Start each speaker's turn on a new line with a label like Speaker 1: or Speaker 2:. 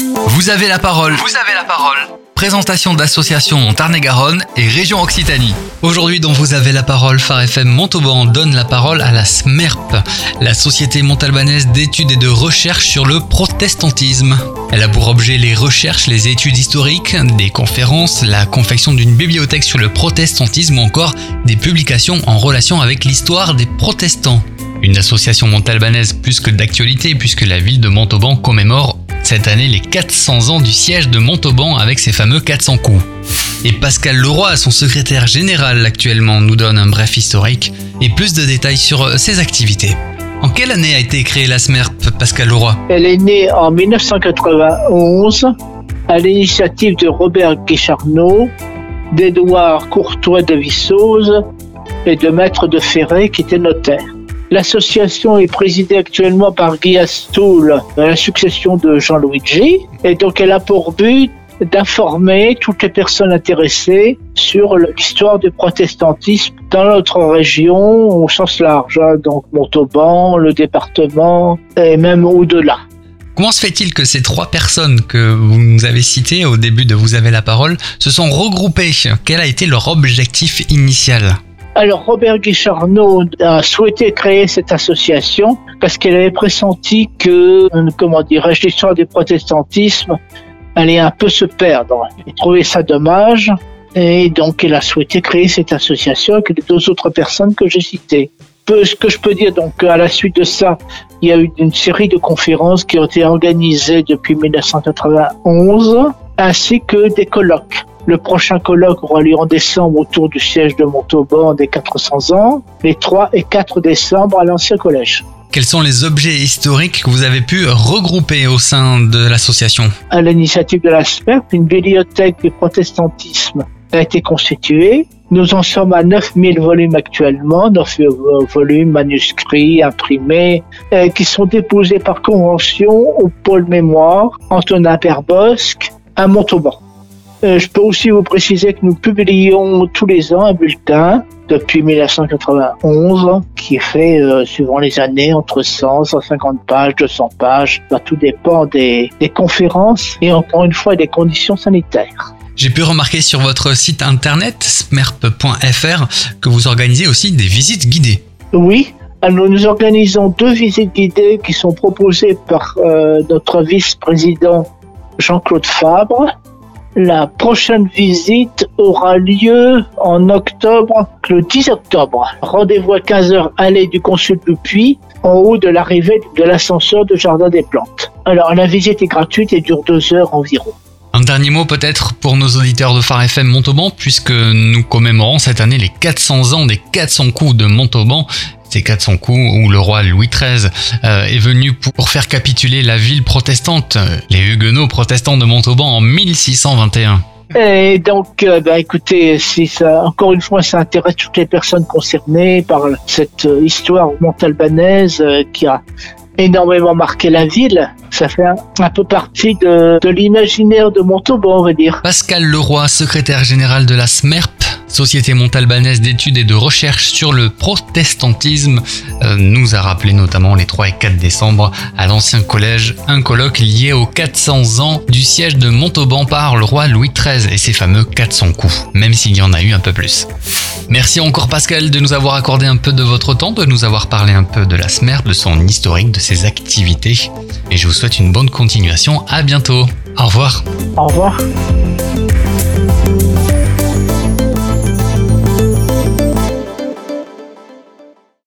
Speaker 1: Vous avez la parole. Vous avez la parole. Présentation d'associations en Tarn-et-Garonne et région Occitanie. Aujourd'hui, dont vous avez la parole, Phare FM Montauban donne la parole à la SMERP, la Société montalbanaise d'études et de recherche sur le protestantisme. Elle a pour objet les recherches, les études historiques, des conférences, la confection d'une bibliothèque sur le protestantisme ou encore des publications en relation avec l'histoire des protestants. Une association montalbanaise plus que d'actualité puisque la ville de Montauban commémore cette année les 400 ans du siège de Montauban avec ses fameux 400 coups. Et Pascal Leroy, son secrétaire général actuellement, nous donne un bref historique et plus de détails sur euh, ses activités. En quelle année a été créée la SMERP, Pascal Leroy?
Speaker 2: Elle est née en 1991 à l'initiative de Robert Guécharneau, d'Édouard Courtois de Vissose et de Maître de Ferré qui était notaire. L'association est présidée actuellement par Guy Astoul, la succession de Jean-Luigi, et donc elle a pour but d'informer toutes les personnes intéressées sur l'histoire du protestantisme dans notre région au sens large, hein, donc Montauban, le département et même au-delà.
Speaker 1: Comment se fait-il que ces trois personnes que vous nous avez citées au début de Vous avez la parole se sont regroupées? Quel a été leur objectif initial?
Speaker 2: Alors Robert Guicharneau a souhaité créer cette association parce qu'elle avait pressenti que, comment dirais-je, l'histoire du protestantisme allait un peu se perdre. Il trouvait ça dommage et donc il a souhaité créer cette association avec les deux autres personnes que j'ai citées. Ce que je peux dire, donc à la suite de ça, il y a eu une série de conférences qui ont été organisées depuis 1991 ainsi que des colloques. Le prochain colloque aura lieu en décembre autour du siège de Montauban des 400 ans, les 3 et 4 décembre à l'ancien collège.
Speaker 1: Quels sont les objets historiques que vous avez pu regrouper au sein de l'association?
Speaker 2: À l'initiative de la SPERP, une bibliothèque du protestantisme a été constituée. Nous en sommes à 9000 volumes actuellement, 9 volumes manuscrits, imprimés, euh, qui sont déposés par convention au pôle mémoire Antonin Perbosque à Montauban. Euh, je peux aussi vous préciser que nous publions tous les ans un bulletin depuis 1991 qui est fait euh, suivant les années entre 100, 150 pages, 200 pages. Ça tout dépend des, des conférences et encore une fois des conditions sanitaires.
Speaker 1: J'ai pu remarquer sur votre site internet smerp.fr que vous organisez aussi des visites guidées.
Speaker 2: Oui, alors nous organisons deux visites guidées qui sont proposées par euh, notre vice-président Jean-Claude Fabre la prochaine visite aura lieu en octobre, le 10 octobre. Rendez-vous à 15h, allée du Consul du Puy, en haut de l'arrivée de l'ascenseur de Jardin des Plantes. Alors la visite est gratuite et dure deux heures environ.
Speaker 1: Un dernier mot peut-être pour nos auditeurs de Phare FM Montauban, puisque nous commémorons cette année les 400 ans des 400 coups de Montauban. Ces 400 coups où le roi Louis XIII euh, est venu pour faire capituler la ville protestante, les Huguenots protestants de Montauban en 1621.
Speaker 2: Et donc, euh, bah, écoutez, si ça, encore une fois, ça intéresse toutes les personnes concernées par cette euh, histoire montalbanaise qui a énormément marqué la ville. Ça fait un, peu partie de, l'imaginaire de Montauban, on va dire.
Speaker 1: Pascal Leroy, secrétaire général de la SMERP, Société montalbanaise d'études et de recherche sur le protestantisme, euh, nous a rappelé notamment les 3 et 4 décembre à l'ancien collège un colloque lié aux 400 ans du siège de Montauban par le roi Louis XIII et ses fameux 400 coups, même s'il y en a eu un peu plus. Merci encore Pascal de nous avoir accordé un peu de votre temps, de nous avoir parlé un peu de la SMER, de son historique, de ses activités. Et je vous souhaite une bonne continuation. À bientôt. Au revoir.
Speaker 2: Au revoir.